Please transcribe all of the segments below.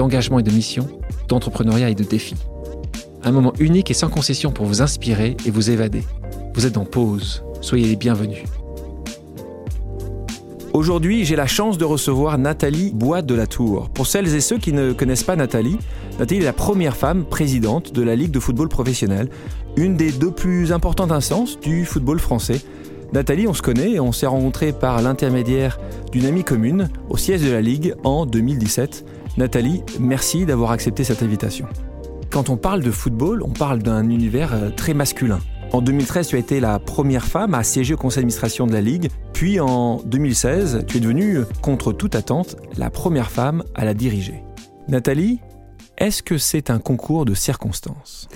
d'engagement et de mission, d'entrepreneuriat et de défis. Un moment unique et sans concession pour vous inspirer et vous évader. Vous êtes en pause, soyez les bienvenus. Aujourd'hui, j'ai la chance de recevoir Nathalie Bois de la Tour. Pour celles et ceux qui ne connaissent pas Nathalie, Nathalie est la première femme présidente de la Ligue de football professionnel, une des deux plus importantes instances du football français. Nathalie, on se connaît et on s'est rencontrés par l'intermédiaire d'une amie commune au siège de la Ligue en 2017. Nathalie, merci d'avoir accepté cette invitation. Quand on parle de football, on parle d'un univers euh, très masculin. En 2013, tu as été la première femme à siéger au conseil d'administration de la Ligue. Puis en 2016, tu es devenue, contre toute attente, la première femme à la diriger. Nathalie, est-ce que c'est un concours de circonstances?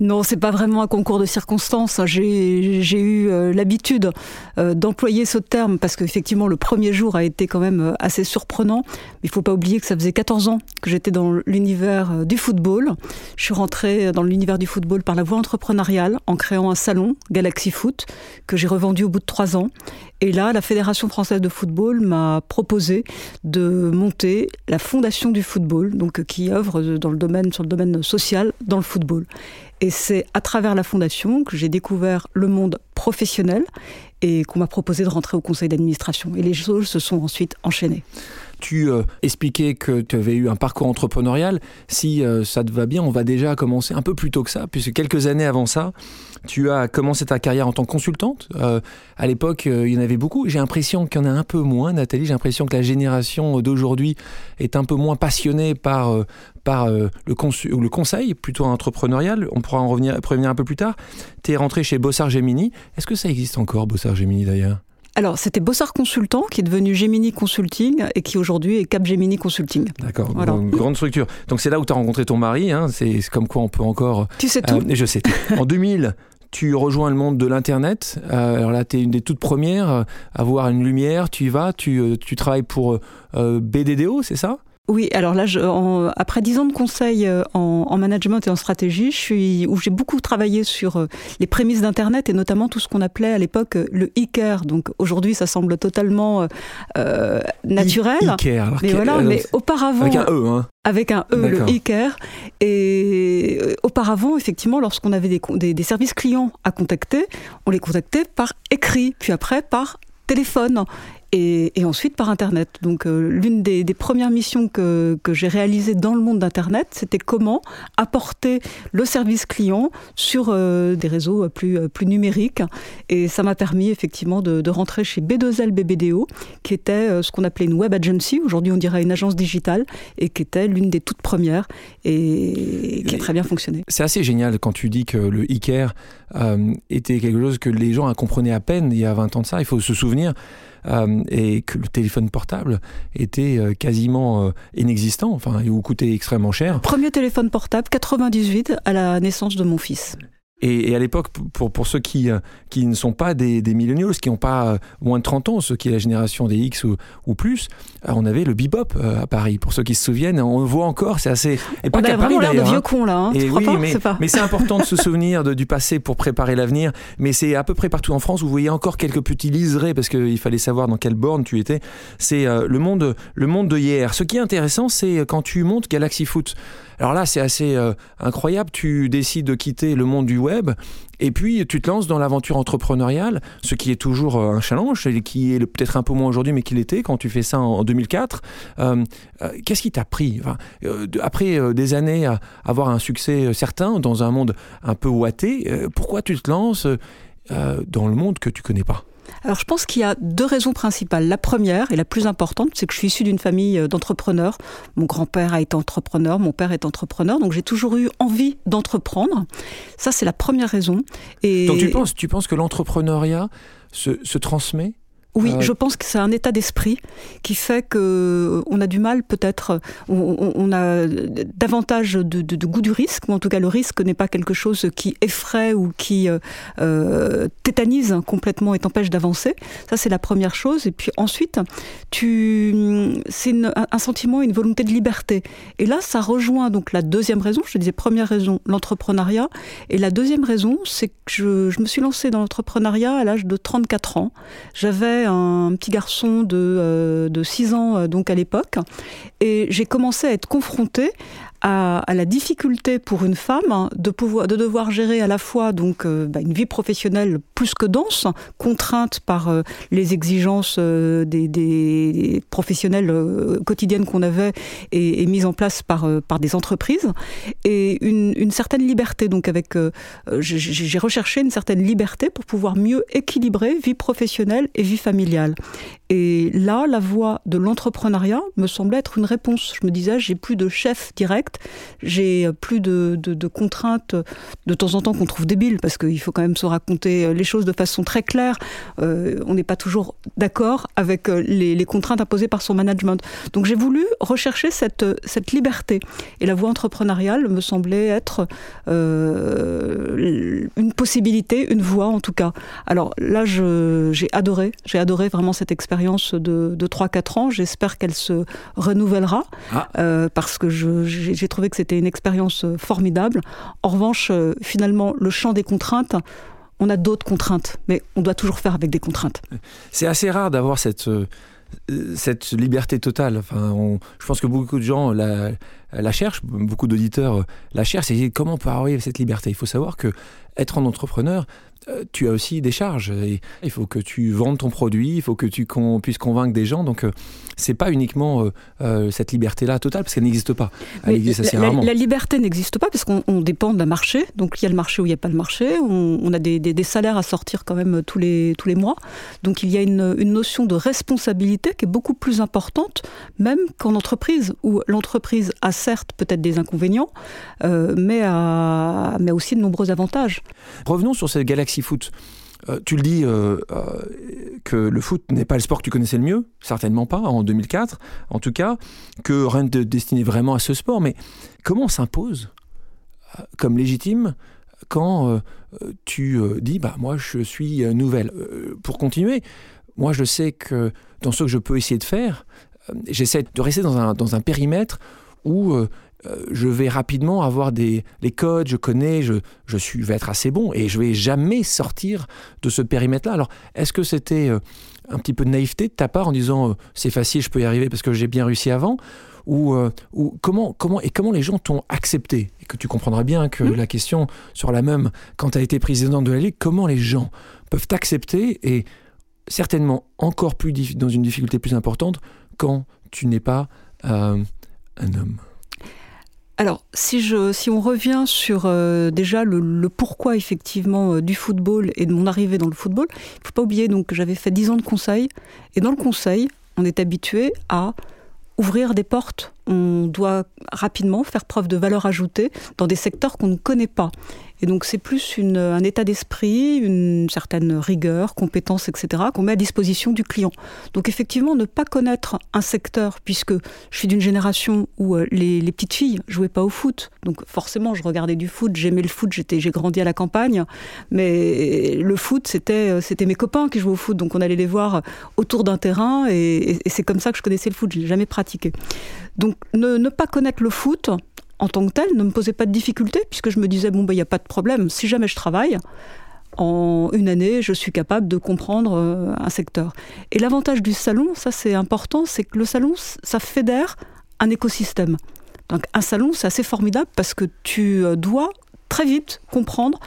Non, c'est pas vraiment un concours de circonstances. J'ai eu euh, l'habitude euh, d'employer ce terme parce qu'effectivement le premier jour a été quand même euh, assez surprenant. Il faut pas oublier que ça faisait 14 ans que j'étais dans l'univers du football. Je suis rentrée dans l'univers du football par la voie entrepreneuriale en créant un salon Galaxy Foot que j'ai revendu au bout de trois ans. Et là, la Fédération française de football m'a proposé de monter la Fondation du football, donc qui œuvre dans le domaine, sur le domaine social dans le football. Et c'est à travers la fondation que j'ai découvert le monde professionnel et qu'on m'a proposé de rentrer au conseil d'administration. Et les choses se sont ensuite enchaînées. Tu euh, expliquais que tu avais eu un parcours entrepreneurial. Si euh, ça te va bien, on va déjà commencer un peu plus tôt que ça, puisque quelques années avant ça, tu as commencé ta carrière en tant que consultante. Euh, à l'époque, il y en avait beaucoup. J'ai l'impression qu'il y en a un peu moins, Nathalie. J'ai l'impression que la génération d'aujourd'hui est un peu moins passionnée par, par le, le, conseil, plutôt entrepreneurial. On pourra en revenir, revenir un peu plus tard. Tu es rentré chez Bossard Gemini. Est-ce que ça existe encore, Bossard Gemini d'ailleurs? Alors, c'était Bossard Consultant qui est devenu Gemini Consulting et qui aujourd'hui est Cap Gemini Consulting. D'accord, une grande structure. Donc, c'est là où tu as rencontré ton mari. Hein. C'est comme quoi on peut encore. Tu sais tout. Euh, je sais tout. en 2000, tu rejoins le monde de l'Internet. Euh, alors là, tu es une des toutes premières à voir une lumière. Tu y vas, tu, euh, tu travailles pour BDDO, c'est ça? Oui, alors là, je, après dix ans de conseil euh, en, management et en stratégie, je suis, où j'ai beaucoup travaillé sur euh, les prémices d'Internet et notamment tout ce qu'on appelait à l'époque euh, le e-care. Donc aujourd'hui, ça semble totalement naturel. E-care. Mais voilà, mais auparavant. Avec un E, hein. Avec un E, le e-care. Et auparavant, effectivement, lorsqu'on avait des, des services clients à contacter, on les contactait par écrit, puis après par téléphone et, ensuite par Internet. Donc euh, l'une des, premières missions que, que j'ai réalisées dans le monde d'Internet, c'était comment apporter le service client sur euh, des réseaux plus, plus numériques. Et ça m'a permis effectivement de, rentrer chez B2L BBDO, qui était euh, ce qu'on appelait une web agency, aujourd'hui on dirait une agence digitale, et qui était l'une des toutes premières et qui a très bien fonctionné. C'est assez génial quand tu dis que le e-care était quelque chose que les gens comprenaient à peine il y a 20 ans de ça. Il faut se souvenir euh, et que le téléphone portable était euh, quasiment euh, inexistant, enfin, ou coûtait extrêmement cher. Premier téléphone portable, 98, à la naissance de mon fils. Et, à l'époque, pour, pour ceux qui, euh, qui ne sont pas des, des millennials, qui n'ont pas euh, moins de 30 ans, ceux qui est la génération des X ou, ou plus, euh, on avait le bebop à Paris. Pour ceux qui se souviennent, on le voit encore, c'est assez. Et pas on a vraiment l'air de vieux hein. cons là. Hein, et oui, mais, mais c'est important de se souvenir de, du passé pour préparer l'avenir. Mais c'est à peu près partout en France, vous voyez encore quelques petits liserés parce qu'il fallait savoir dans quelle borne tu étais. C'est le monde, le monde de hier. Ce qui est intéressant, c'est quand tu montes Galaxy Foot. Alors là, c'est assez euh, incroyable. Tu décides de quitter le monde du web et puis tu te lances dans l'aventure entrepreneuriale, ce qui est toujours euh, un challenge, et qui est peut-être un peu moins aujourd'hui, mais qui l'était quand tu fais ça en 2004. Euh, qu'est-ce qui t'a pris? Après des années à avoir un succès certain dans un monde un peu ouaté, pourquoi tu te lances dans le monde que tu connais pas? Alors je pense qu'il y a deux raisons principales. La première et la plus importante, c'est que je suis issue d'une famille euh, d'entrepreneurs. Mon grand-père a été entrepreneur, mon père est entrepreneur, donc j'ai toujours eu envie d'entreprendre. Ça, c'est la première raison. Et... Donc tu penses, tu penses que l'entrepreneuriat se, se transmet? Oui, je pense que c'est un état d'esprit qui fait que euh, on a du mal, peut-être, on, a davantage de, goût du risque, ou en tout cas le risque n'est pas quelque chose qui effraie ou qui euh, euh, tétanise complètement et t'empêche d'avancer. Ça, c'est la première chose. Et puis ensuite, tu, c'est un sentiment, une volonté de liberté. Et là, ça rejoint donc la deuxième raison. Je disais première raison, l'entrepreneuriat. Et la deuxième raison, c'est que je, je me suis lancée dans l'entrepreneuriat à l'âge de 34 ans. J'avais un petit garçon de, euh, de 6 ans euh, donc à l'époque. Et j'ai commencé à être confrontée à, la difficulté pour une femme de pouvoir de devoir gérer à la fois donc euh, bah, une vie professionnelle plus que dense, contrainte par euh, les exigences euh, des, des, professionnels quotidiennes qu'on avait et, et mises en place par par des entreprises et une, une certaine liberté. Donc avec j'ai recherché une certaine liberté pour pouvoir mieux équilibrer vie professionnelle et vie familiale. Et là, la voie de l'entrepreneuriat me semblait être une réponse. Je me disais, j'ai plus de chef direct, j'ai plus de, contraintes de temps en temps qu'on trouve débiles, parce qu'il faut quand même se raconter les choses de façon très claire. Euh, on n'est pas toujours d'accord avec les, les, contraintes imposées par son management. Donc j'ai voulu rechercher cette, cette liberté. Et la voie entrepreneuriale me semblait être euh, une possibilité, une voie en tout cas. Alors là, j'ai adoré, j'ai adoré vraiment cette expérience de, de 3-4 ans. J'espère qu'elle se renouvellera ah. euh, parce que j'ai trouvé que c'était une expérience euh, formidable. En revanche, euh, finalement, le champ des contraintes, on a d'autres contraintes, mais on doit toujours faire avec des contraintes. C'est assez rare d'avoir cette, cette liberté totale. Enfin, je pense que beaucoup de gens la, la cherchent, beaucoup d'auditeurs la cherchent. C'est comment on peut arriver à cette liberté? Il faut savoir que être un entrepreneur, tu as aussi des charges. il faut que tu vendes ton produit, il faut que tu puisses convaincre des gens. Donc, euh, c'est pas uniquement euh, cette liberté-là totale, parce qu'elle n'existe pas. Elle existe assez la, rarement. La, liberté n'existe pas, parce qu'on dépend d'un marché. Donc, il y a le marché ou il n'y a pas le marché. On, a des, salaires à sortir quand même tous les, tous les mois. Donc, il y a une, notion de responsabilité qui est beaucoup plus importante, même qu'en entreprise, où l'entreprise a certes peut-être des inconvénients, mais, a, mais aussi de nombreux avantages. Revenons sur cette galaxie foot. Euh, tu le dis euh, euh, que le foot n'est pas le sport que tu connaissais le mieux, certainement pas en 2004, en tout cas, que rien ne te destinait vraiment à ce sport. Mais comment on s'impose comme légitime quand tu dis bah moi je suis nouvelle? Pour continuer, moi je sais que dans ce que je peux essayer de faire, j'essaie de rester dans un périmètre où euh, je vais rapidement avoir des les codes, je connais, je, je, suis, vais être assez bon et je vais jamais sortir de ce périmètre-là. Alors, est-ce que c'était euh, un petit peu de naïveté de ta part en disant euh, c'est facile, je peux y arriver parce que j'ai bien réussi avant ou, ou, comment, comment, et comment les gens t'ont accepté? Et que tu comprendras bien que mmh. la question sur la même, quand tu as été président de la Ligue, comment les gens peuvent t'accepter et certainement encore plus dans une difficulté plus importante quand tu n'es pas un homme? Alors, si, je, si on revient sur euh, déjà le, pourquoi effectivement euh, du football et de mon arrivée dans le football, il ne faut pas oublier donc, que j'avais fait 10 ans de conseil. Et dans le conseil, on est habitué à ouvrir des portes. On doit rapidement faire preuve de valeur ajoutée dans des secteurs qu'on ne connaît pas. Et donc c'est plus un état d'esprit, une certaine rigueur, compétence, etc., qu'on met à disposition du client. Donc effectivement, ne pas connaître un secteur, puisque je suis d'une génération où euh, les, petites filles jouaient pas au foot. Donc forcément, je regardais du foot, j'aimais le foot, j'ai grandi à la campagne, mais le foot, c'était, euh, c'était mes copains qui jouaient au foot. Donc on allait les voir autour d'un terrain, et, c'est comme ça que je connaissais le foot, je l'ai jamais pratiqué. Donc ne pas connaître le foot, en tant que tel, ne me posait pas de difficulté, puisque je me disais, bon, il bah, n'y a pas de problème, si jamais je travaille, en une année, je suis capable de comprendre euh, un secteur. Et l'avantage du salon, ça c'est important, c'est que le salon, ça fédère un écosystème. Donc un salon, c'est assez formidable parce que tu euh, dois très vite comprendre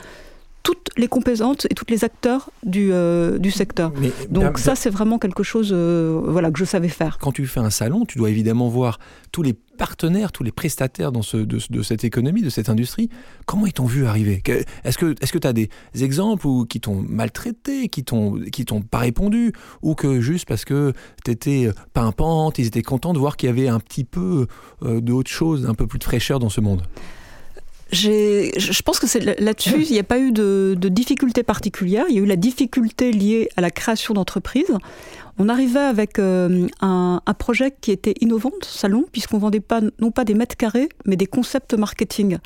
toutes les composantes et tous les acteurs du, euh, du secteur. Donc ça, c'est vraiment quelque chose euh, voilà, que je savais faire. Quand tu fais un salon, tu dois évidemment voir tous les partenaires, tous les prestataires dans ce, de, cette économie, de cette industrie. Comment ils t'ont vu arriver? Est-ce que tu as des exemples où, qui t'ont maltraité, qui t'ont pas répondu, ou que juste parce que tu étais pimpante, ils étaient contents de voir qu'il y avait un petit peu euh, d'autre chose, un peu plus de fraîcheur dans ce monde? Je pense que c'est là-dessus, il n'y a pas eu de, de difficulté particulière. Il y a eu la difficulté liée à la création d'entreprises. On arrivait avec euh, un, projet qui était innovant, salon, puisqu'on vendait pas, non pas des mètres carrés, mais des concepts marketing.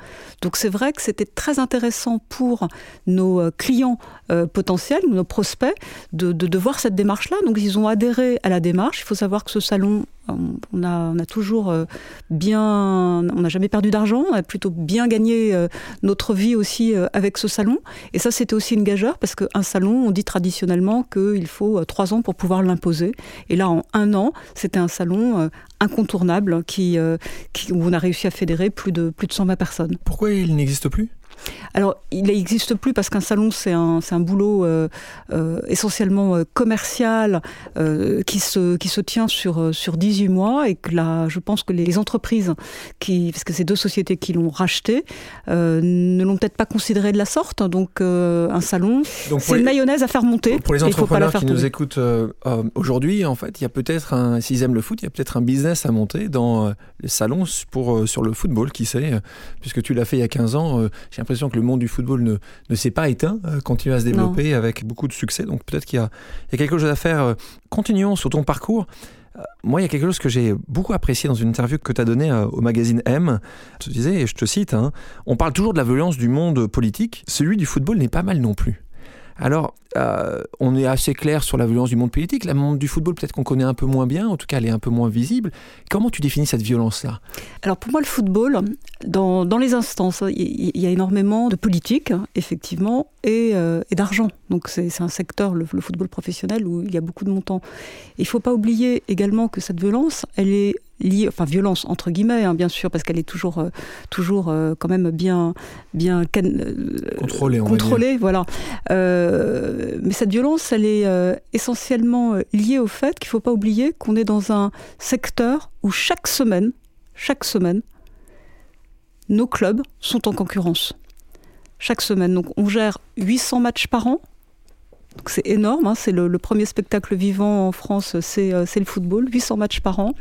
Donc c'est vrai que c'était très intéressant pour nos euh, clients euh, potentiels, nos prospects, de, de voir cette démarche-là. Donc ils ont adhéré à la démarche. Il faut savoir que ce salon on a, on a, toujours euh, bien, on n'a jamais perdu d'argent, on a plutôt bien gagné euh, notre vie aussi euh, avec ce salon. Et ça, c'était aussi une gageure parce qu'un salon, on dit traditionnellement qu'il faut trois ans pour pouvoir l'imposer. Et là, en un an, c'était un salon incontournable qui, qui, où on a réussi à fédérer plus de, plus de 120 personnes. Pourquoi il n'existe plus? Alors, il n'existe plus parce qu'un salon, c'est un, un, boulot euh, euh, essentiellement euh, commercial qui, se, qui se tient sur, sur 18 mois et que là, je pense que les entreprises, qui, parce que c'est deux sociétés qui l'ont racheté, ne l'ont peut-être pas considéré de la sorte. Donc, un salon, c'est une mayonnaise à faire monter. Pour les entrepreneurs qui nous écoutent aujourd'hui, en fait, il y a peut-être un, s'ils aiment le foot, il y a peut-être un business à monter dans les salons pour, sur le football, qui sait, puisque tu l'as fait il y a 15 ans, j'ai l'impression que le monde du football ne, ne s'est pas éteint, euh, continue à se développer avec beaucoup de succès. Donc peut-être qu'il y, y, a quelque chose à faire. Euh, continuons sur ton parcours. Euh, moi, il y a quelque chose que j'ai beaucoup apprécié dans une interview que tu as donnée au magazine M. Je te disais, et je te cite, hein, on parle toujours de la violence du monde politique. Celui du football n'est pas mal non plus. Alors, euh, on est assez clair sur la violence du monde politique. La monde du football, peut-être qu'on connaît un peu moins bien, en tout cas, elle est un peu moins visible. Comment tu définis cette violence-là? Alors, pour moi, le football, dans, les instances, il y, a énormément de politique, effectivement, et, euh, d'argent. Donc, c'est un secteur, le, le, football professionnel, où il y a beaucoup de montants. Il ne faut pas oublier également que cette violence, elle est liée, enfin violence entre guillemets, hein, bien sûr, parce qu'elle est toujours, euh, toujours quand même bien, bien contrôlée. contrôlée voilà. Mais cette violence, elle est essentiellement liée au fait qu'il ne faut pas oublier qu'on est dans un secteur où chaque semaine, chaque semaine, nos clubs sont en concurrence. Chaque semaine. Donc on gère 800 matchs par an c'est énorme, hein. c'est le, premier spectacle vivant en France, c'est euh, le football, 800 matchs par an,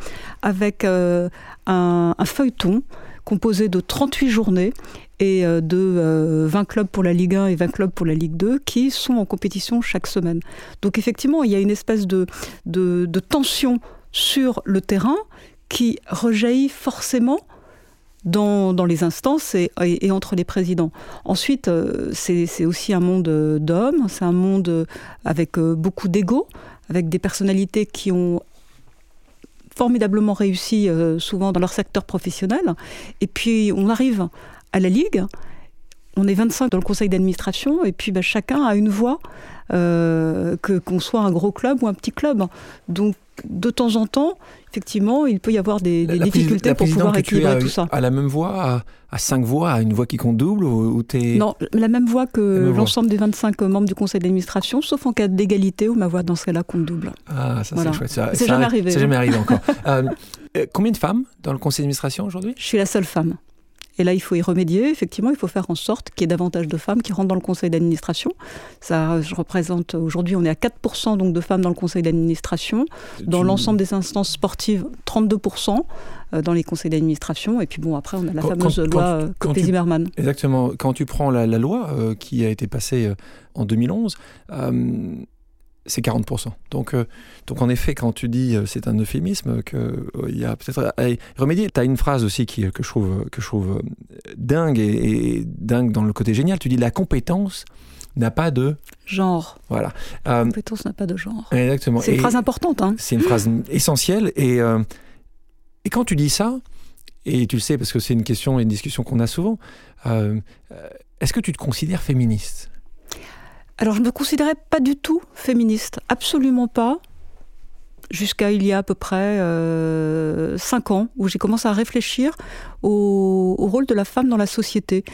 avec euh, un, feuilleton composé de 38 journées et euh, de 20 clubs pour la Ligue 1 et 20 clubs pour la Ligue 2 qui sont en compétition chaque semaine. Donc effectivement, il y a une espèce de, tension sur le terrain qui rejaillit forcément dans, dans les instances et, et, entre les présidents. Ensuite, euh, c'est aussi un monde d'hommes, c'est un monde avec euh, beaucoup d'ego, avec des personnalités qui ont formidablement réussi euh, souvent dans leur secteur professionnel. Et puis on arrive à la Ligue, on est 25 dans le conseil d'administration, et puis bah, chacun a une voix, que qu'on soit un gros club ou un petit club. Donc de temps en temps, effectivement, il peut y avoir des, difficultés pour pouvoir équilibrer tout ça. À la même voix, à, cinq voix, à une voix qui compte double ou, Non, la même voix que l'ensemble des 25 membres du conseil d'administration, sauf en cas d'égalité où ma voix dans ce cas-là compte double. Ah, ça c'est chouette. Ça, c'est jamais arrivé. C'est jamais arrivé encore. Euh, euh, combien de femmes dans le conseil d'administration aujourd'hui? Je suis la seule femme. Et là, il faut y remédier. Effectivement, il faut faire en sorte qu'il y ait davantage de femmes qui rentrent dans le conseil d'administration. Ça, je représente aujourd'hui, on est à 4% donc de femmes dans le conseil d'administration. Dans l'ensemble des instances sportives, 32% euh, dans les conseils d'administration. Et puis bon, après, on a la fameuse loi Copé-Zimmermann. Exactement. Quand tu prends la, loi euh, qui a été passée euh, en 2011, c'est 40%. Donc, euh, donc en effet, quand tu dis euh, c'est un euphémisme, qu'il euh, il y a peut-être à remédier. Tu as une phrase aussi qui, que je trouve, que je trouve dingue et, dingue dans le côté génial. Tu dis la compétence n'a pas de genre. Voilà. La compétence n'a pas de genre. Exactement. C'est une phrase importante. Hein. C'est une phrase essentielle. Et, et quand tu dis ça, et tu le sais parce que c'est une question et une discussion qu'on a souvent, est-ce que tu te considères féministe? Alors je ne me considérais pas du tout féministe, absolument pas, jusqu'à il y a à peu près euh, cinq ans, où j'ai commencé à réfléchir au, rôle de la femme dans la société.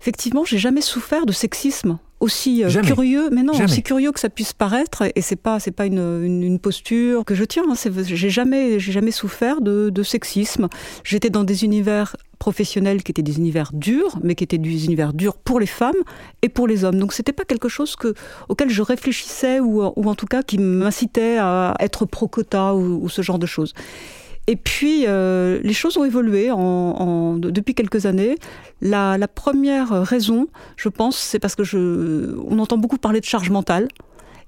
Effectivement, j'ai jamais souffert de sexisme aussi euh, curieux, mais non, aussi curieux que ça puisse paraître, et c'est pas c'est pas une, posture que je tiens. Hein, j'ai jamais j'ai jamais souffert de, de sexisme. J'étais dans des univers professionnels qui étaient des univers durs, mais qui étaient des univers durs pour les femmes et pour les hommes. Donc c'était pas quelque chose que, auquel je réfléchissais ou, ou en tout cas qui m'incitait à être pro-quota ou, ce genre de choses. Et puis, les choses ont évolué en, depuis quelques années. La, la, première raison, je pense, c'est parce que je, on entend beaucoup parler de charge mentale.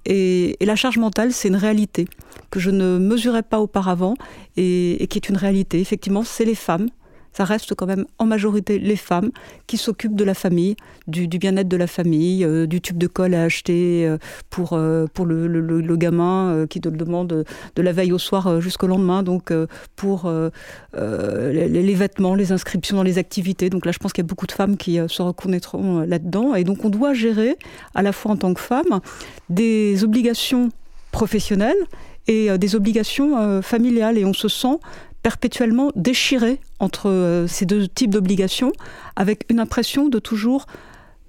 Et, la charge mentale, c'est une réalité que je ne mesurais pas auparavant et qui est une réalité. Effectivement, c'est les femmes ça reste quand même en majorité les femmes qui s'occupent de la famille, du, bien-être de la famille, euh, du tube de colle à acheter euh, pour, euh, pour le, le, gamin qui te le demande de la veille au soir jusqu'au lendemain, donc pour les, les, vêtements, les inscriptions dans les activités. Donc là, je pense qu'il y a beaucoup de femmes qui se reconnaîtront là-dedans. Et donc on doit gérer, à la fois en tant que femme, des obligations professionnelles et des obligations familiales. Et on se sent perpétuellement déchiré entre euh, ces deux types d'obligations, avec une impression de toujours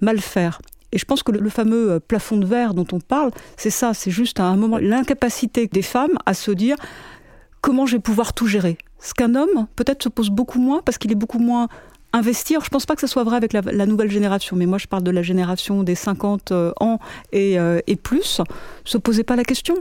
mal faire. Et je pense que le, fameux euh, plafond de verre dont on parle, c'est ça, c'est juste à un moment l'incapacité des femmes à se dire comment je vais pouvoir tout gérer. Ce qu'un homme peut-être se pose beaucoup moins parce qu'il est beaucoup moins investi. je ne pense pas que ce soit vrai avec la, nouvelle génération, mais moi je parle de la génération des 50 euh, ans et, plus, se posait pas la question.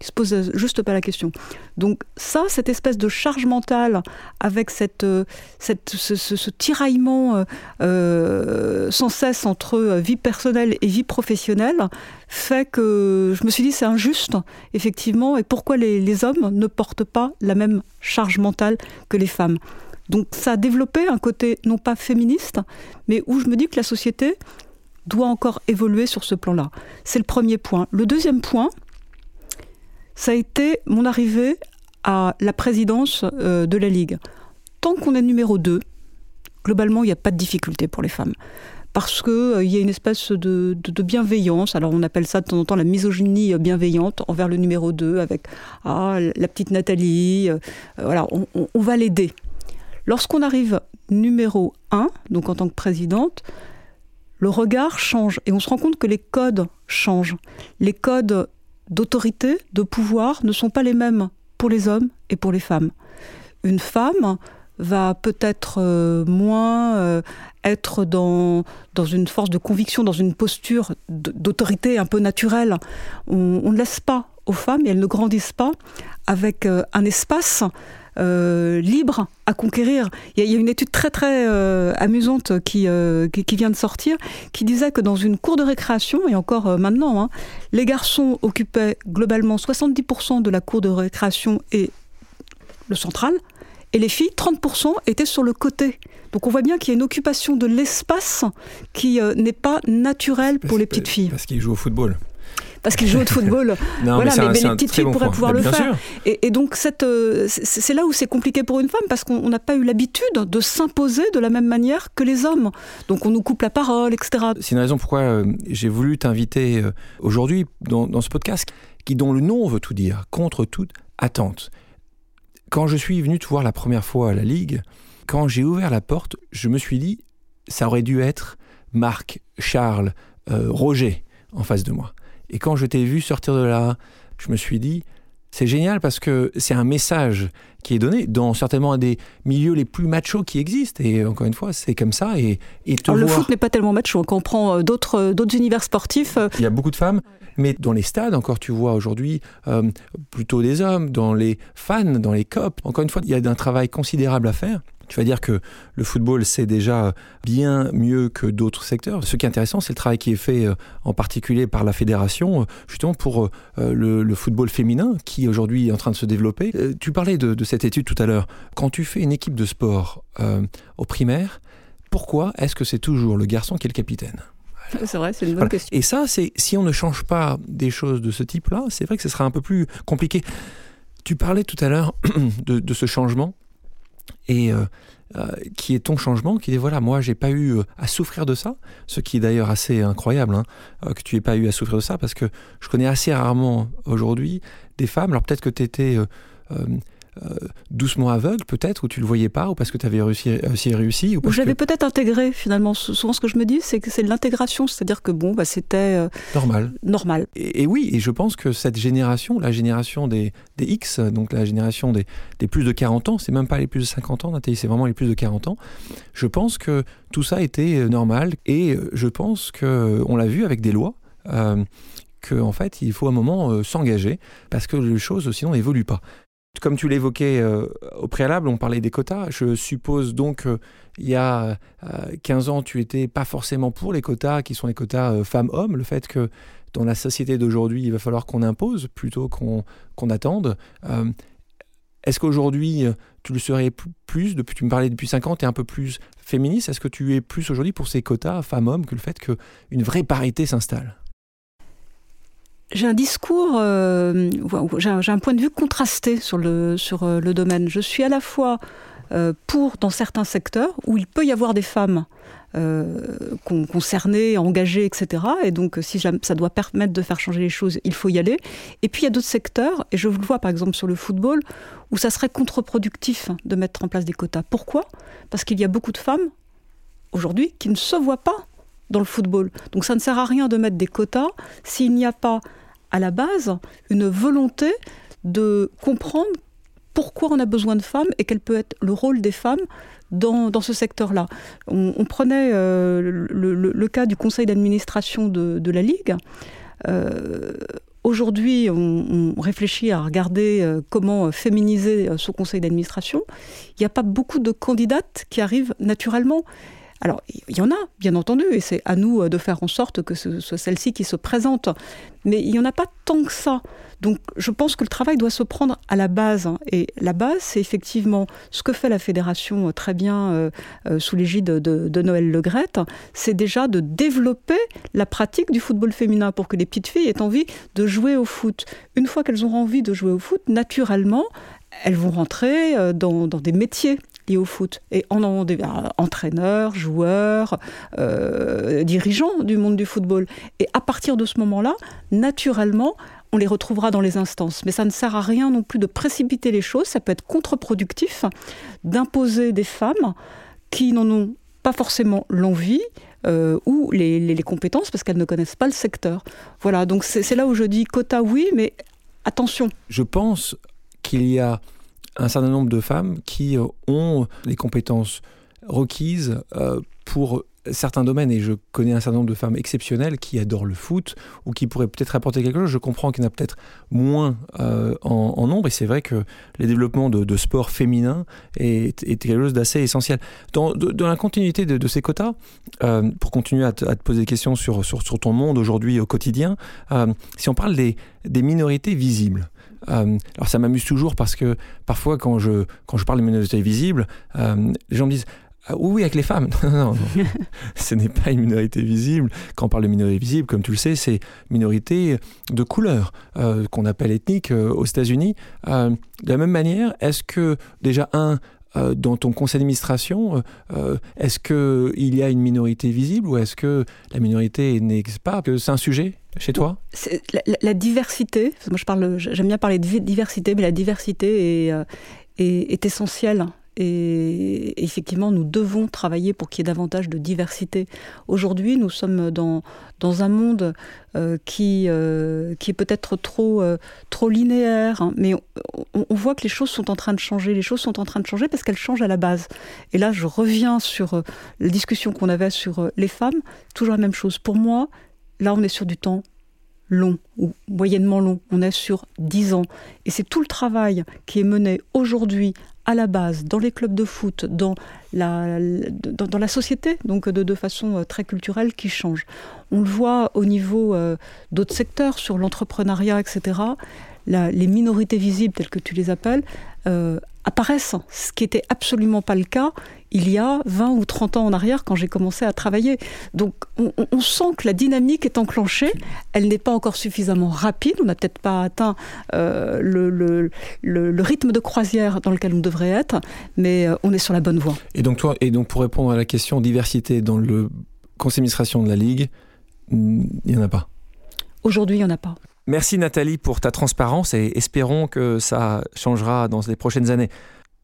Il se pose juste pas la question. Donc ça, cette espèce de charge mentale avec cette, euh, ce, tiraillement euh, euh, sans cesse entre vie personnelle et vie professionnelle fait que je me suis dit c'est injuste, effectivement, et pourquoi les, les, hommes ne portent pas la même charge mentale que les femmes. Donc ça a développé un côté non pas féministe, mais où je me dis que la société doit encore évoluer sur ce plan-là. C'est le premier point. Le deuxième point, ça a été mon arrivée à la présidence euh, de la Ligue. Tant qu'on est numéro 2, globalement, il n'y a pas de difficulté pour les femmes. Parce qu'il euh, y a une espèce de, bienveillance, alors on appelle ça de temps en temps la misogynie bienveillante envers le numéro 2, avec ah, la petite Nathalie, euh, voilà, on, on va l'aider. Lorsqu'on arrive numéro 1, donc en tant que présidente, le regard change et on se rend compte que les codes changent. Les codes d'autorité, de pouvoir ne sont pas les mêmes pour les hommes et pour les femmes. Une femme va peut-être euh, moins euh, être dans, une force de conviction, dans une posture d'autorité un peu naturelle. On, ne laisse pas aux femmes, et elles ne grandissent pas, avec euh, un espace euh, libre à conquérir. Il y, a, une étude très très euh, amusante qui, euh, qui, vient de sortir qui disait que dans une cour de récréation, et encore maintenant, hein, les garçons occupaient globalement 70% de la cour de récréation et le central, et les filles, 30% étaient sur le côté. Donc on voit bien qu'il y a une occupation de l'espace qui n'est pas naturelle pour les petites filles. Parce qu'ils jouent au football parce qu'ils jouent au football. voilà, mais, les petites filles pourraient pouvoir le faire. Et, donc euh, c'est là où c'est compliqué pour une femme parce qu'on n'a pas eu l'habitude de s'imposer de la même manière que les hommes. Donc on nous coupe la parole, etc. C'est une raison pourquoi euh, j'ai voulu t'inviter euh, aujourd'hui dans, dans ce podcast qui dont le nom veut tout dire, contre toute attente. Quand je suis venu te voir la première fois à la Ligue, quand j'ai ouvert la porte, je me suis dit, ça aurait dû être Marc, Charles, Roger en face de moi. Et quand je t'ai vu sortir de là, je me suis dit, c'est génial parce que c'est un message qui est donné dans certainement un des milieux les plus machos qui existent. Et encore une fois, c'est comme ça. Et, et Le foot n'est pas tellement macho. On prend euh, d'autres, euh, d'autres univers sportifs. Euh, Il y a beaucoup de femmes, mais dans les stades, encore, tu vois aujourd'hui plutôt des hommes. Dans les fans, dans les copes, encore une fois, il y a un travail considérable à faire. Tu vas dire que le football, c'est déjà bien mieux que d'autres secteurs. Ce qui est intéressant, c'est le travail qui est fait euh, en particulier par la fédération, euh, justement pour euh, le, football féminin, qui aujourd'hui est en train de se développer. Tu parlais de, cette étude tout à l'heure. Quand tu fais une équipe de sport au primaire, pourquoi est-ce que c'est toujours le garçon qui est le capitaine? C'est vrai, c'est une bonne question. Et ça, c'est si on ne change pas des choses de ce type-là, c'est vrai que ce sera un peu plus compliqué. Tu parlais tout à l'heure de, de, ce changement et euh, euh, qui est ton changement, qui dit voilà, moi j'ai pas eu euh, à souffrir de ça, ce qui est d'ailleurs assez incroyable, hein, que tu aies pas eu à souffrir de ça, parce que je connais assez rarement aujourd'hui des femmes, alors peut-être que tu étais doucement aveugle peut-être, ou tu le voyais pas, ou parce que tu avais réussi, réussi, réussi ou J'avais peut-être intégré finalement. Souvent ce que je me dis, c'est que c'est l'intégration, c'est-à-dire que bon, bah, c'était euh, normal. Normal. Et, oui, et je pense que cette génération, la génération des, des X, donc la génération des, des, plus de 40 ans, c'est même pas les plus de 50 ans, Nathalie, c'est vraiment les plus de 40 ans. Je pense que tout ça était euh, normal, et je pense que on l'a vu avec des lois. Euh, qu'en fait, il faut un moment s'engager parce que les choses sinon n'évoluent pas. Comme tu l'évoquais au préalable, on parlait des quotas. Je suppose donc il y a 15 ans, tu étais pas forcément pour les quotas qui sont les quotas femmes-hommes. Le fait que dans la société d'aujourd'hui, il va falloir qu'on impose plutôt qu'on attende. Est-ce qu'aujourd'hui, tu le serais plus, depuis, tu me parlais depuis 5 ans, tu es un peu plus féministe, est-ce que tu es plus aujourd'hui pour ces quotas femmes-hommes que le fait qu'une vraie parité s'installe? J'ai un discours, euh, j'ai un, point de vue contrasté sur le, sur euh, le domaine. Je suis à la fois euh, pour, dans certains secteurs, où il peut y avoir des femmes concernés, engagés, etc. Et donc, si ça doit permettre de faire changer les choses, il faut y aller. Et puis, il y a d'autres secteurs, et je le vois par exemple sur le football, où ça serait contre-productif de mettre en place des quotas. Pourquoi? Parce qu'il y a beaucoup de femmes, aujourd'hui, qui ne se voient pas dans le football. Donc, ça ne sert à rien de mettre des quotas s'il n'y a pas, à la base, une volonté de comprendre pourquoi on a besoin de femmes et quel peut être le rôle des femmes dans, ce secteur-là. On, prenait euh, le, cas du conseil d'administration de, la Ligue. Euh, aujourd'hui, on, réfléchit à regarder euh, comment féminiser ce conseil d'administration. Il n'y a pas beaucoup de candidates qui arrivent naturellement. Alors, il y en a, bien entendu, et c'est à nous de faire en sorte que ce soit celle-ci qui se présente. Mais il n'y en a pas tant que ça. Donc je pense que le travail doit se prendre à la base. Hein. Et la base, c'est effectivement ce que fait la fédération euh, très bien euh, euh, sous l'égide de, de, Noël Legrette, c'est déjà de développer la pratique du football féminin pour que les petites filles aient envie de jouer au foot. Une fois qu'elles auront envie de jouer au foot, naturellement, elles vont rentrer dans, des métiers liés au foot. Et en, en entraîneurs, joueurs, dirigeants du monde du football. Et à partir de ce moment-là, naturellement, on les retrouvera dans les instances. Mais ça ne sert à rien non plus de précipiter les choses, ça peut être contre-productif d'imposer des femmes qui n'en ont pas forcément l'envie euh, ou les, compétences parce qu'elles ne connaissent pas le secteur. Voilà, donc c'est là où je dis quota oui, mais attention. Je pense qu'il y a un certain nombre de femmes qui ont les compétences requises euh, pour certains domaines, et je connais un certain nombre de femmes exceptionnelles qui adorent le foot ou qui pourraient peut-être apporter quelque chose. Je comprends qu'il y en a peut-être moins euh, en, nombre, et c'est vrai que les développements de, sport féminin est, quelque chose d'assez essentiel. Dans, la continuité de, ces quotas, euh, pour continuer à te, poser des questions sur, sur, ton monde aujourd'hui au quotidien, euh, si on parle des minorités visibles, alors ça m'amuse toujours parce que parfois quand je, quand je parle de minorités visibles, les gens me disent ah oui, avec les femmes. Non, non, non. Ce n'est pas une minorité visible. Quand on parle de minorité visible, comme tu le sais, c'est minorité de couleur, euh, qu'on appelle ethnique euh, aux États-Unis. Euh, de la même manière, est-ce que, déjà, un, dans ton conseil d'administration, est-ce qu'il y a une minorité visible ou est-ce que la minorité n'existe pas? C'est un sujet chez toi? La, diversité, moi je parle, j'aime bien parler de diversité, mais la diversité est essentielle et effectivement, nous devons travailler pour qu'il y ait davantage de diversité. Aujourd'hui, nous sommes dans, dans un monde euh, qui, euh, qui est peut-être trop, euh, trop linéaire, hein, mais on, on, voit que les choses sont en train de changer. Les choses sont en train de changer parce qu'elles changent à la base. Et là, je reviens sur la discussion qu'on avait sur les femmes. Toujours la même chose. Pour moi, là, on est sur du temps long ou moyennement long. On est sur 10 ans. Et c'est tout le travail qui est mené aujourd'hui à la base, dans les clubs de foot, dans la, société, donc de, de, façon euh, très culturelle, qui change. On le voit au niveau euh, d'autres secteurs, sur l'entrepreneuriat, etc. les minorités visibles, telles que tu les appelles, euh, apparaissent, ce qui n'était absolument pas le cas il y a 20 ou 30 ans en arrière quand j'ai commencé à travailler. Donc on, sent que la dynamique est enclenchée, elle n'est pas encore suffisamment rapide, on n'a peut-être pas atteint euh, le, rythme de croisière dans lequel on devrait être, mais euh, on est sur la bonne voie. Et donc, toi, et donc pour répondre à la question diversité dans le conseil d'administration de la Ligue, il n'y en a pas? Aujourd'hui, il n'y en a pas. Merci Nathalie pour ta transparence et espérons que ça changera dans les prochaines années.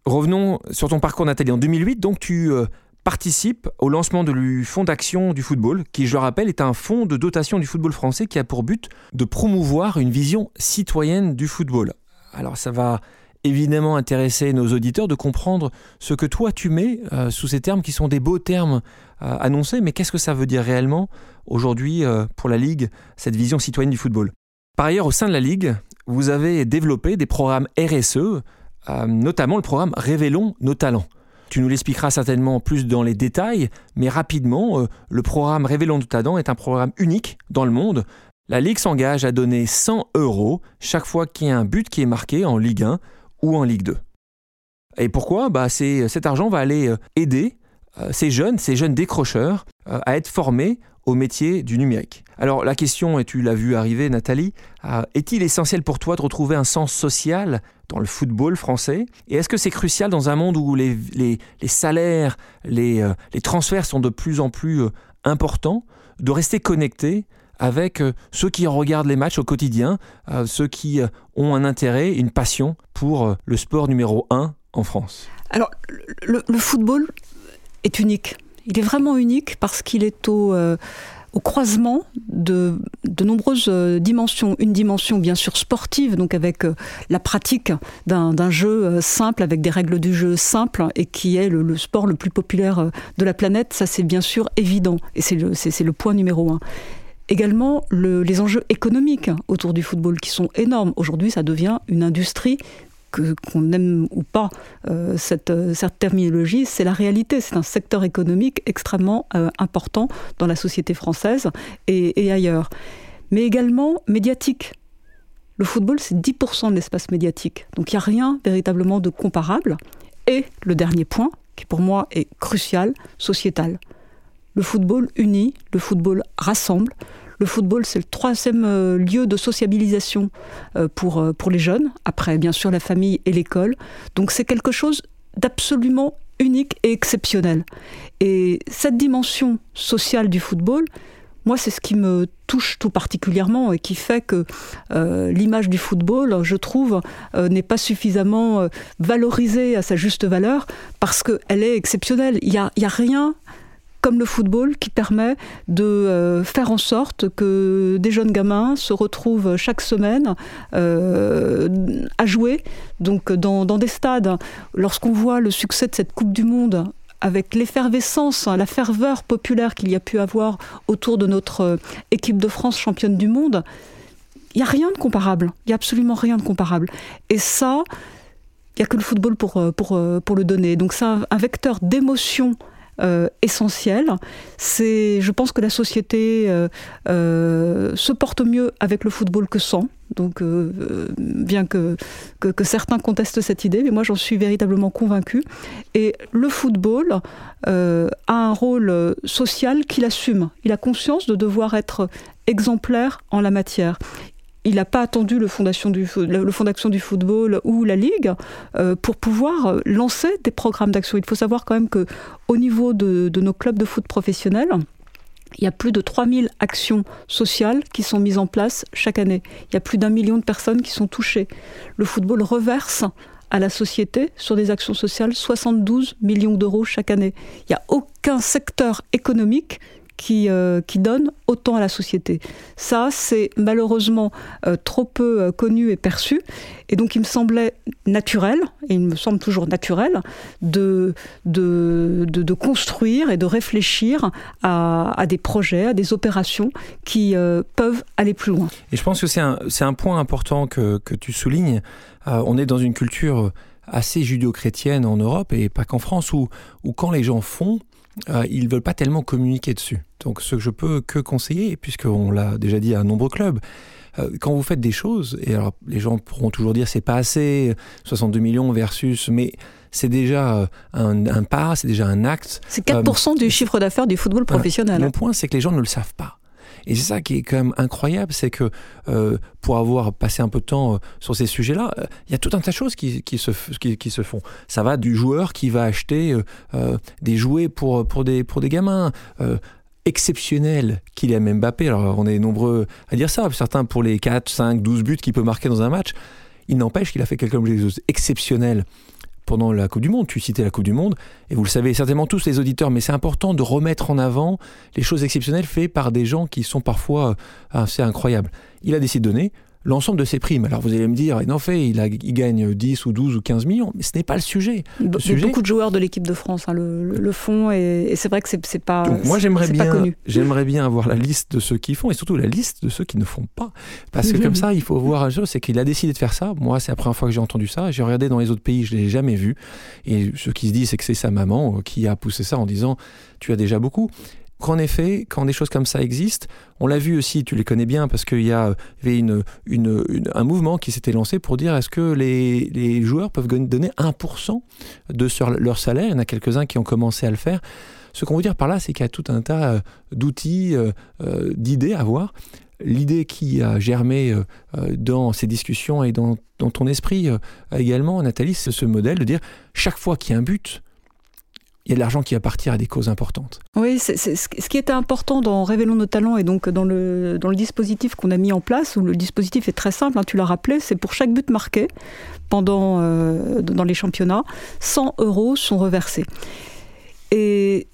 Revenons sur ton parcours, Nathalie. En 2008, donc, tu euh, participes au lancement du Fonds d'action du football, qui, je le rappelle, est un fonds de dotation du football français qui a pour but de promouvoir une vision citoyenne du football. Alors, ça va évidemment intéresser nos auditeurs de comprendre ce que toi tu mets euh, sous ces termes qui sont des beaux termes euh, annoncés, mais qu'est-ce que ça veut dire réellement aujourd'hui pour la Ligue, cette vision citoyenne du football? Par ailleurs, au sein de la Ligue, vous avez développé des programmes RSE notamment le programme Révélons nos talents. Tu nous l'expliqueras certainement plus dans les détails, mais rapidement, le programme Révélons nos talents est un programme unique dans le monde. La Ligue s'engage à donner 100 euros chaque fois qu'il y a un but qui est marqué en Ligue 1 ou en Ligue 2. Et pourquoi? Bah, Cet argent va aller aider ces jeunes, ces jeunes décrocheurs, à être formés au métier du numérique. Alors la question, et tu l'as vu arriver Nathalie, euh, est-il essentiel pour toi de retrouver un sens social dans le football français? Et est-ce que c'est crucial dans un monde où les, salaires, euh, les, transferts sont de plus en plus euh, importants, de rester connecté avec ceux qui regardent les matchs au quotidien, ceux qui ont un intérêt, une passion pour le sport numéro un en France? Alors le football est unique il est vraiment unique parce qu'il est au, euh, au croisement de, de nombreuses euh, dimensions. Une dimension bien sûr sportive, donc avec euh, la pratique d'un jeu simple, avec des règles du jeu simples, et qui est le, sport le plus populaire de la planète. Ça c'est bien sûr évident, et c'est le, le point numéro un également le, les enjeux économiques autour du football qui sont énormes. Aujourd'hui, ça devient une industrie qu'on aime ou pas euh, cette, euh, cette, terminologie, c'est la réalité. C'est un secteur économique extrêmement euh, important dans la société française et, ailleurs. Mais également médiatique. Le football, c'est 10% de l'espace médiatique. Donc il n'y a rien véritablement de comparable. Et le dernier point, qui pour moi est crucial, sociétal. Le football unit, le football rassemble, le football, c'est le troisième euh, lieu de sociabilisation euh, pour, euh, pour les jeunes, après bien sûr la famille et l'école. Donc c'est quelque chose d'absolument unique et exceptionnel. Et cette dimension sociale du football, moi, c'est ce qui me touche tout particulièrement et qui fait que l'image du football, je trouve, n'est pas suffisamment valorisée à sa juste valeur parce qu'elle est exceptionnelle. Il n'y a, rien comme le football, qui permet de euh, faire en sorte que des jeunes gamins se retrouvent chaque semaine euh, à jouer, donc dans, des stades. Lorsqu'on voit le succès de cette Coupe du Monde avec l'effervescence, la ferveur populaire qu'il y a pu avoir autour de notre euh, équipe de France championne du monde, il n'y a rien de comparable. Il n'y a absolument rien de comparable. Et ça, il n'y a que le football pour, pour, pour le donner. Donc c'est un vecteur d'émotion euh, essentiel. C'est, je pense que la société euh, euh, se porte mieux avec le football que sans. Donc, bien que, que, certains contestent cette idée, mais moi j'en suis véritablement convaincue. Et le football a un rôle social qu'il assume. Il a conscience de devoir être exemplaire en la matière il n'a pas attendu le Fondation du, du football ou la Ligue euh, pour pouvoir lancer des programmes d'action. Il faut savoir quand même que au niveau de, de nos clubs de foot professionnels, il y a plus de 3000 actions sociales qui sont mises en place chaque année. Il y a plus d'un million de personnes qui sont touchées. Le football reverse à la société sur des actions sociales 72 millions d'euros chaque année. Il n'y a aucun secteur économique qui, euh, qui donne autant à la société. Ça, c'est malheureusement euh, trop peu euh, connu et perçu. Et donc, il me semblait naturel, et il me semble toujours naturel, de, de, de, construire et de réfléchir à, des projets, à des opérations qui peuvent aller plus loin. Et je pense que c'est un, un, point important que, que tu soulignes. on est dans une culture assez judéo-chrétienne en Europe, et pas qu'en France, où, où quand les gens font, euh, ils ne veulent pas tellement communiquer dessus. Donc ce que je peux que conseiller, puisqu'on l'a déjà dit à un nombreux clubs, euh, quand vous faites des choses, et alors les gens pourront toujours dire c'est pas assez, 62 millions versus, mais c'est déjà euh, un, pas, c'est déjà un acte. C'est 4% du chiffre d'affaires du football professionnel. Mon point, c'est que les gens ne le savent pas. Et c'est ça qui est quand même incroyable, c'est que euh, pour avoir passé un peu de temps euh, sur ces sujets-là, euh, il y a tout un tas de choses qui, qui, se, qui, qui, se font. Ça va du joueur qui va acheter des jouets pour, pour, des, pour des gamins exceptionnel qu'il même Mbappé. Alors on est nombreux à dire ça, certains pour les 4, 5, 12 buts qu'il peut marquer dans un match. Il n'empêche qu'il a fait quelque chose d'exceptionnel pendant la Coupe du Monde. Tu citais la Coupe du Monde, et vous le savez certainement tous les auditeurs, mais c'est important de remettre en avant les choses exceptionnelles faites par des gens qui sont parfois euh, assez incroyables. Il a décidé de donner. L'ensemble de ses primes. Alors vous allez me dire, en fait, il, a, il gagne 10 ou 12 ou 15 millions, mais ce n'est pas le sujet. Le sujet... Beaucoup de joueurs de l'équipe de France hein, le, font, et, c'est vrai que c'est pas. Donc moi j'aimerais bien, j'aimerais bien avoir la liste de ceux qui font, et surtout la liste de ceux qui ne font pas. Parce que comme ça, il faut voir un chose, c'est qu'il a décidé de faire ça. Moi, c'est la première fois que j'ai entendu ça. J'ai regardé dans les autres pays, je ne l'ai jamais vu. Et ce qui se dit, c'est que c'est sa maman euh, qui a poussé ça en disant, tu as déjà beaucoup qu'en effet, quand des choses comme ça existent, on l'a vu aussi, tu les connais bien, parce qu'il y, avait une, un mouvement qui s'était lancé pour dire est-ce que les, joueurs peuvent donner 1% de leur salaire? Il y en a quelques-uns qui ont commencé à le faire. Ce qu'on veut dire par là, c'est qu'il y a tout un tas euh, d'outils, euh, euh, d'idées à voir. L'idée qui a germé dans ces discussions et dans, dans ton esprit également, Nathalie, c'est ce modèle de dire chaque fois qu'il y a un but, il y a de l'argent qui va partir à des causes importantes. Oui, ce qui était important dans Révélons nos talents et donc dans le, dans le dispositif qu'on a mis en place, où le dispositif est très simple, hein, tu l'as rappelé, c'est pour chaque but marqué pendant, euh, dans les championnats, 100 euros sont reversés. Et,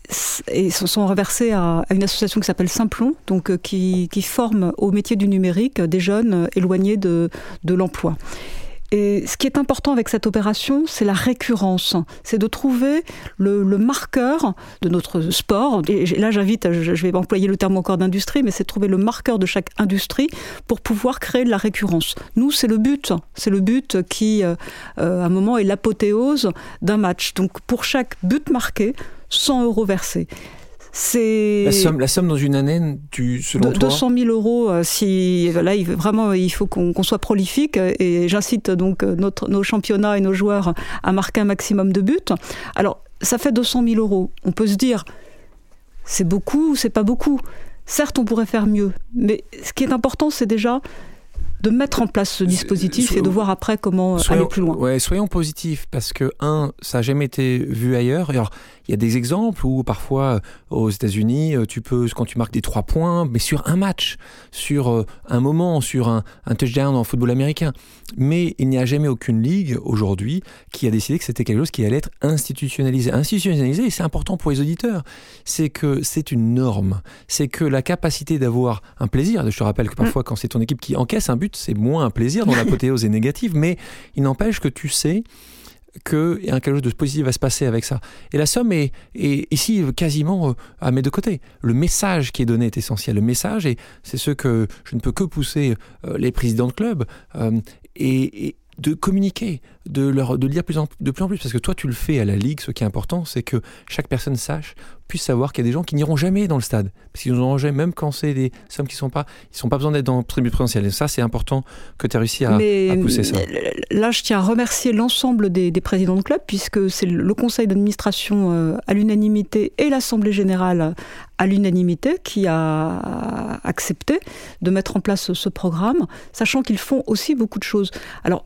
et sont reversés à, une association qui s'appelle Simplon, donc, euh, qui, qui forme au métier du numérique des jeunes éloignés de, de l'emploi. Et ce qui est important avec cette opération, c'est la récurrence. C'est de trouver le, marqueur de notre sport. Et là, j'invite, je vais employer le terme encore d'industrie, mais c'est de trouver le marqueur de chaque industrie pour pouvoir créer de la récurrence. Nous, c'est le but. C'est le but qui, euh, à un moment, est l'apothéose d'un match. Donc, pour chaque but marqué, 100 euros versés. C'est la somme, la somme dans une année, tu, selon 200 000 euros. Euh, si là, il, vraiment, il faut qu'on soit prolifique. Et j'incite donc notre, nos championnats et nos joueurs à marquer un maximum de buts. Alors, ça fait 200 000 euros. On peut se dire, c'est beaucoup ou c'est pas beaucoup? Certes, on pourrait faire mieux, mais ce qui est important, c'est déjà de mettre en place ce dispositif et de voir après comment aller plus loin. Ouais, soyons positifs parce que un, ça n'a jamais été vu ailleurs. Alors, il y a des exemples où parfois euh, aux États-Unis, euh, tu peux, quand tu marques des trois points, mais sur un match, sur euh, un moment, sur un, touchdown en football américain. Mais il n'y a jamais aucune ligue aujourd'hui qui a décidé que c'était quelque chose qui allait être institutionnalisé. Institutionnalisé, et c'est important pour les auditeurs, c'est que c'est une norme. C'est que la capacité d'avoir un plaisir, je te rappelle que parfois quand c'est ton équipe qui encaisse un but, c'est moins un plaisir dont l'apothéose est négative, mais il n'empêche que tu sais que quelque chose de positif va se passer avec ça. Et la somme est, ici quasiment euh, à mes deux côtés. Le message qui est donné est essentiel. Le message, et c'est ce que je ne peux que pousser euh, les présidents de club, euh, et, de communiquer, de leur de lire plus en, de plus en plus. Parce que toi tu le fais à la ligue ce qui est important c'est que chaque personne sache puisse savoir qu'il y a des gens qui n'iront jamais dans le stade. Parce qu'ils n'auront jamais même quand c'est des sommes qui sont pas ils sont pas besoin d'être dans le tribune présidentielle. Et ça c'est important que tu as réussi à, pousser ça. là je tiens à remercier l'ensemble des, présidents de club puisque c'est le conseil d'administration euh, à l'unanimité et l'assemblée générale à l'unanimité qui a accepté de mettre en place ce programme sachant qu'ils font aussi beaucoup de choses. Alors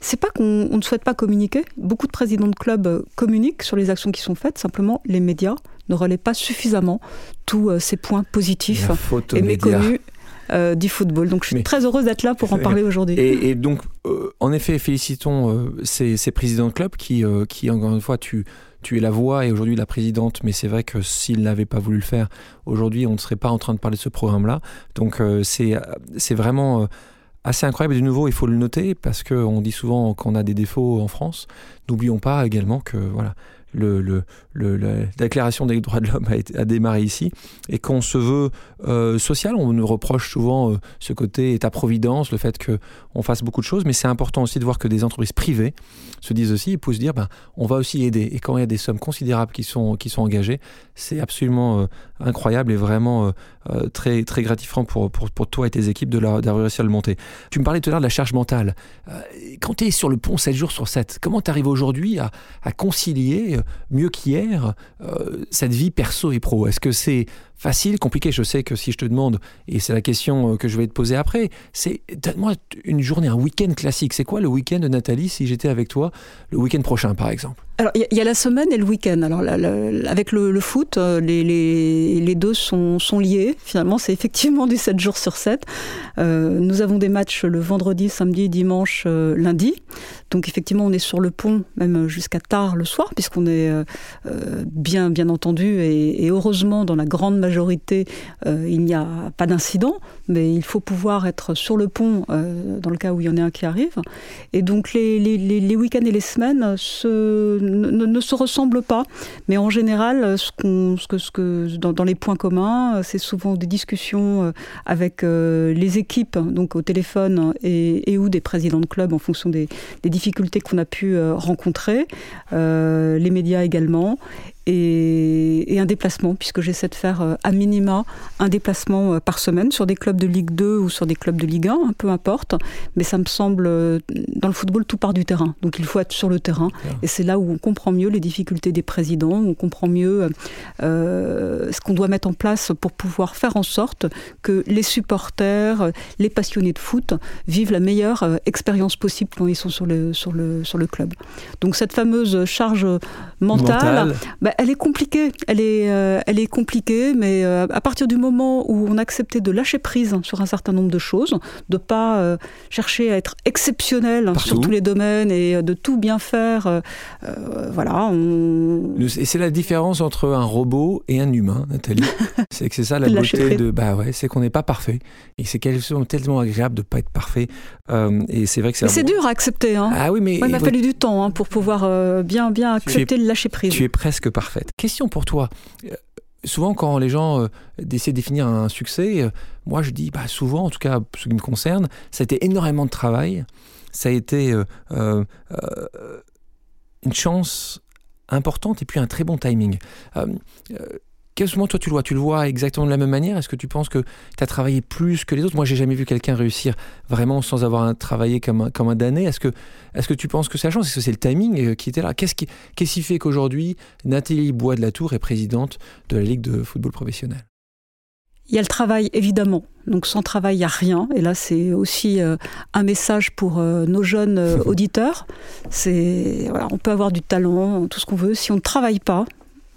c'est pas qu'on ne souhaite pas communiquer. Beaucoup de présidents de clubs euh, communiquent sur les actions qui sont faites. Simplement, les médias ne relaient pas suffisamment tous euh, ces points positifs et méconnus euh, du football. Donc je suis très heureuse d'être là pour en parler aujourd'hui. Et, donc, en effet, félicitons ces, présidents de clubs qui, qui, encore une fois, tu, tu es la voix et aujourd'hui la présidente, mais c'est vrai que s'ils n'avaient pas voulu le faire, aujourd'hui, on ne serait pas en train de parler de ce programme-là. Donc c'est vraiment assez incroyable. De nouveau, il faut le noter parce qu'on dit souvent qu'on a des défauts en France. N'oublions pas également que voilà, le, le, la déclaration des droits de l'homme a, démarré ici et qu'on se veut euh, social. On nous reproche souvent euh, ce côté état-providence, le fait qu'on fasse beaucoup de choses, mais c'est important aussi de voir que des entreprises privées se disent aussi, ils se dire, ben, on va aussi aider. Et quand il y a des sommes considérables qui sont, qui sont engagées, c'est absolument euh, incroyable et vraiment très, très gratifiant pour, pour, pour, toi et tes équipes de d'avoir réussi à le monter. Tu me parlais tout à l'heure de la charge mentale. quand tu es sur le pont 7 jours sur 7, comment tu arrives aujourd'hui à, à concilier mieux qu'hier euh, cette vie perso et pro? Est-ce que c'est facile, compliqué Je sais que si je te demande, et c'est la question euh, que je vais te poser après, c'est donne-moi une journée, un week-end classique. C'est quoi le week-end de Nathalie si j'étais avec toi le week-end prochain par exemple? Alors, il y, a la semaine et le week-end. Alors, avec le, foot, euh, les, deux sont, liés. Finalement, c'est effectivement du 7 jours sur 7. Euh, nous avons des matchs le vendredi, samedi, dimanche, lundi. Donc, effectivement, on est sur le pont, même jusqu'à tard le soir, puisqu'on est bien, bien entendu et, et, heureusement dans la grande majorité, il n'y a pas d'incident, mais il faut pouvoir être sur le pont dans le cas où il y en a un qui arrive. Et donc les, week-ends et les semaines se, ne, se ressemblent pas, mais en général, ce, que, dans, les points communs, c'est souvent des discussions avec les équipes, donc au téléphone et, et ou des présidents de club en fonction des, des difficultés qu'on a pu rencontrer, les médias également, et, un déplacement, puisque j'essaie de faire euh, à minima un déplacement euh, par semaine sur des clubs de Ligue 2 ou sur des clubs de Ligue 1, hein, peu importe. Mais ça me semble, euh, dans le football, tout part du terrain. Donc il faut être sur le terrain. Et c'est là où on comprend mieux les difficultés des présidents, où on comprend mieux ce qu'on doit mettre en place pour pouvoir faire en sorte que les supporters, les passionnés de foot vivent la meilleure expérience possible quand ils sont sur le, sur le, sur le club. Donc cette fameuse charge mentale, bah, elle est compliquée. Elle est, euh, elle est compliquée, mais euh, à partir du moment où on a accepté de lâcher prise sur un certain nombre de choses, de pas euh, chercher à être exceptionnel sur tous les domaines et de tout bien faire, voilà. Et c'est la différence entre un robot et un humain, Nathalie. c'est que c'est ça la beauté de, bah ouais, c'est qu'on n'est pas parfait. Et c'est tellement agréable de pas être parfait. et c'est vrai que c'est. C'est dur à accepter. Hein. Ah oui, mais il m'a fallu du temps hein, pour pouvoir bien, bien accepter le lâcher prise. Tu es presque parfait. Question pour toi. Euh, souvent, quand les gens euh, essaient de définir un succès, euh, moi je dis, bah, souvent, en tout cas, ce qui me concerne, ça a été énormément de travail, ça a été une chance importante et puis un très bon timing. Quel moment toi tu le vois Tu le vois exactement de la même manière? Est-ce que tu penses que tu as travaillé plus que les autres? Moi, j'ai jamais vu quelqu'un réussir vraiment sans avoir travaillé comme un, comme un damné. Est-ce que, est que tu penses que c'est la chance Est-ce que c'est le timing euh, qui était là? Qu'est-ce qui, qu'est-ce qui fait qu'aujourd'hui, Nathalie Bois de la Tour est présidente de la Ligue de football professionnel? Il y a le travail, évidemment. Donc sans travail, il n'y a rien. Et là, c'est aussi euh, un message pour euh, nos jeunes auditeurs. C'est voilà, on peut avoir du talent, tout ce qu'on veut. Si on ne travaille pas,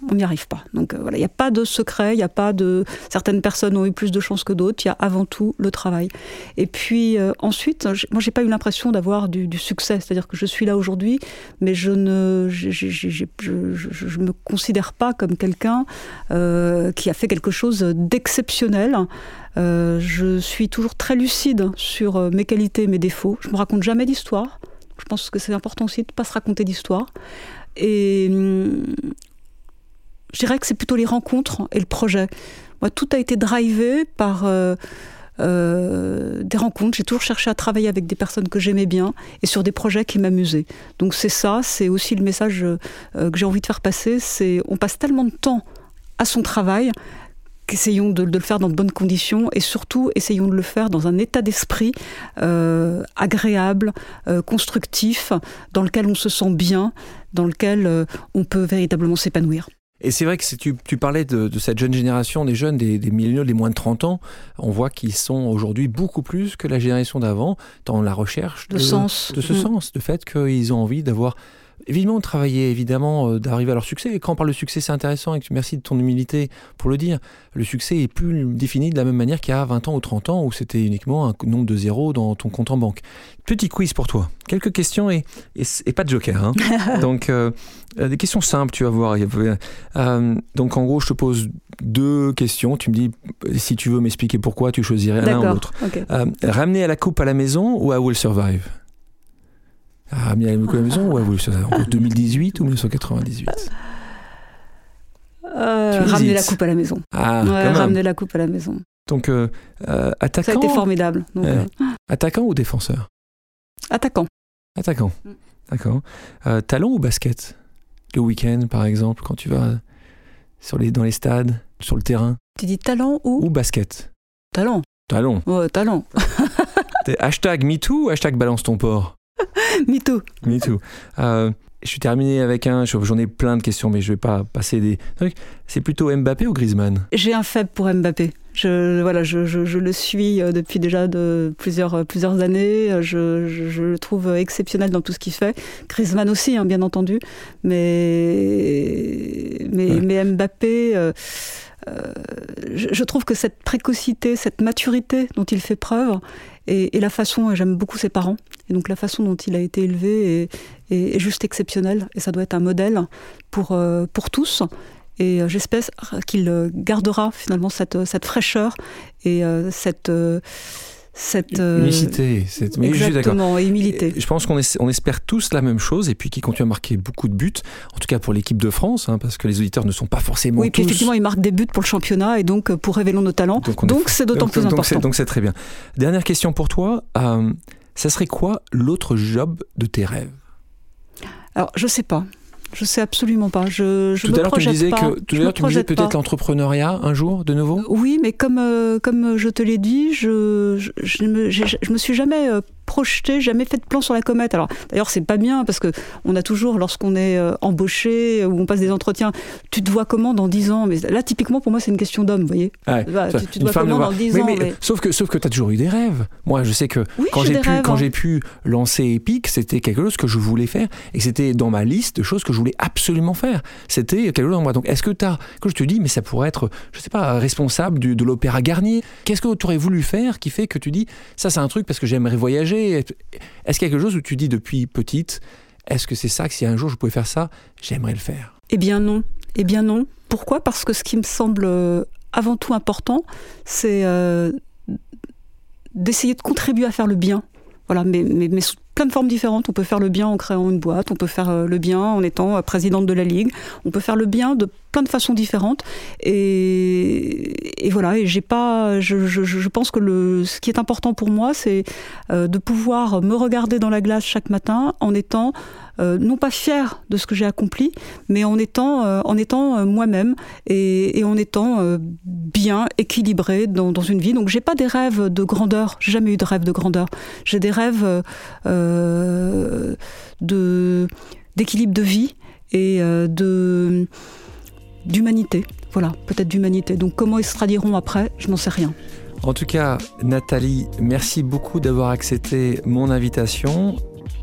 on n'y arrive pas. Donc euh, voilà, il n'y a pas de secret, il n'y a pas de... Certaines personnes ont eu plus de chance que d'autres, il y a avant tout le travail. Et puis euh, ensuite, moi j'ai pas eu l'impression d'avoir du, succès, c'est-à-dire que je suis là aujourd'hui, mais je ne je, je, me considère pas comme quelqu'un euh, qui a fait quelque chose d'exceptionnel. je suis toujours très lucide sur mes qualités mes défauts. Je me raconte jamais d'histoire. Je pense que c'est important aussi de ne pas se raconter d'histoire. Et hum, je dirais que c'est plutôt les rencontres et le projet. Moi, tout a été drivé par euh, euh, des rencontres. J'ai toujours cherché à travailler avec des personnes que j'aimais bien et sur des projets qui m'amusaient. Donc c'est ça, c'est aussi le message euh, que j'ai envie de faire passer. C'est on passe tellement de temps à son travail qu'essayons de, le faire dans de bonnes conditions et surtout essayons de le faire dans un état d'esprit agréable, constructif, dans lequel on se sent bien, dans lequel on peut véritablement s'épanouir. Et c'est vrai que tu, tu parlais de, cette jeune génération, des jeunes, des, des milléniaux, des moins de 30 ans. On voit qu'ils sont aujourd'hui beaucoup plus que la génération d'avant dans la recherche de, sens. de ce mm. sens, de fait qu'ils ont envie d'avoir évidemment de travailler, évidemment euh, d'arriver à leur succès. Et quand on parle de succès, c'est intéressant et merci de ton humilité pour le dire. Le succès est plus défini de la même manière qu'il y a 20 ans ou 30 ans où c'était uniquement un nombre de zéros dans ton compte en banque. Petit quiz pour toi. Quelques questions et, et, pas de joker. Hein. donc, euh, euh, des questions simples, tu vas voir. donc, en gros, je te pose deux questions. Tu me dis si tu veux m'expliquer pourquoi, tu choisirais l'un ou l'autre. ramener à la coupe à la maison ou à Will Survive? Ah, Ramener à la maison ou à Will Survive En 2018 ou 1998 euh, ramener la coupe à la maison. Ah, ramener la coupe à la maison. Donc, euh, euh, attaquant. Ça a été formidable. attaquant ou défenseur Attaquant. Attaquant. Mm. D'accord. talon ou basket? Le week-end, par exemple, quand tu vas sur les, dans les stades, sur le terrain Tu dis talent ou Ou basket? Talent. Talon. Ouais, talent. hashtag MeToo ou hashtag balance ton port MeToo. MeToo. Euh, je suis terminé avec un, j'en ai plein de questions, mais je vais pas passer des trucs. C'est plutôt Mbappé ou Griezmann? J'ai un faible pour Mbappé. Je, voilà, je, je, le suis euh, depuis déjà de plusieurs, euh, plusieurs années. Je, je, le trouve exceptionnel dans tout ce qu'il fait. Griezmann aussi, hein, bien entendu. Mais, mais, mais Mbappé, euh, je, trouve que cette précocité, cette maturité dont il fait preuve, et, et la façon, j'aime beaucoup ses parents, et donc la façon dont il a été élevé est, est, juste exceptionnelle. Et ça doit être un modèle pour, pour tous. Et j'espère qu'il gardera finalement cette, cette fraîcheur et cette cette humilité, cette exactement, humilité. Je pense qu'on on espère tous la même chose et puis qui continue à marquer beaucoup de buts, en tout cas pour l'équipe de France, hein, parce que les auditeurs ne sont pas forcément oui, puis effectivement, ils marquent des buts pour le championnat et donc pour révéler nos talents. Donc c'est d'autant plus important. Donc c'est très bien. Dernière question pour toi. Euh, ça serait quoi l'autre job de tes rêves? Alors je sais pas. Je sais absolument pas. Je, je tout à l'heure, tu me disais que tout à l'heure, tu me disais peut-être l'entrepreneuriat un jour, de nouveau? Oui, mais comme euh, comme je te l'ai dit, je je, je, me, je me suis jamais euh, projeté, jamais fait de plan sur la comète. Alors d'ailleurs c'est pas bien parce que on a toujours lorsqu'on est euh, embauché ou on passe des entretiens, tu te vois comment dans 10 ans? Mais là typiquement pour moi c'est une question d'homme, vous voyez. Bah, tu, te vois comment dans 10 ans mais, Sauf que sauf que tu as toujours eu des rêves. Moi je sais que quand j'ai pu quand hein. j'ai pu lancer Epic, c'était quelque chose que je voulais faire et c'était dans ma liste de choses que je voulais absolument faire. C'était quelque chose en moi. Donc est-ce que tu as que je te dis mais ça pourrait être je sais pas responsable du, de l'opéra Garnier. Qu'est-ce que tu aurais voulu faire qui fait que tu dis ça c'est un truc parce que j'aimerais voyager? Est-ce quelque chose où tu dis depuis petite, est-ce que c'est ça que si un jour je pouvais faire ça, j'aimerais le faire? Eh bien non. Eh bien non. Pourquoi? Parce que ce qui me semble euh, avant tout important, c'est euh, d'essayer de contribuer à faire le bien. Voilà, mais, mais, sous plein de formes différentes. On peut faire le bien en créant une boîte, on peut faire euh, le bien en étant présidente de la Ligue, on peut faire le bien de plein de façons différentes. Et, et voilà, et j'ai pas, je, je, je, pense que le, ce qui est important pour moi, c'est euh, de pouvoir me regarder dans la glace chaque matin en étant euh, non pas fier de ce que j'ai accompli, mais en étant, euh, en étant moi-même et, en étant bien équilibré dans, une vie. Donc j'ai pas des rêves de grandeur, j'ai jamais eu de rêve de grandeur. J'ai des rêves d'équilibre de vie et d'humanité. Voilà, peut-être d'humanité. Donc comment ils se traduiront après, je n'en sais rien. En tout cas, Nathalie, merci beaucoup d'avoir accepté mon invitation.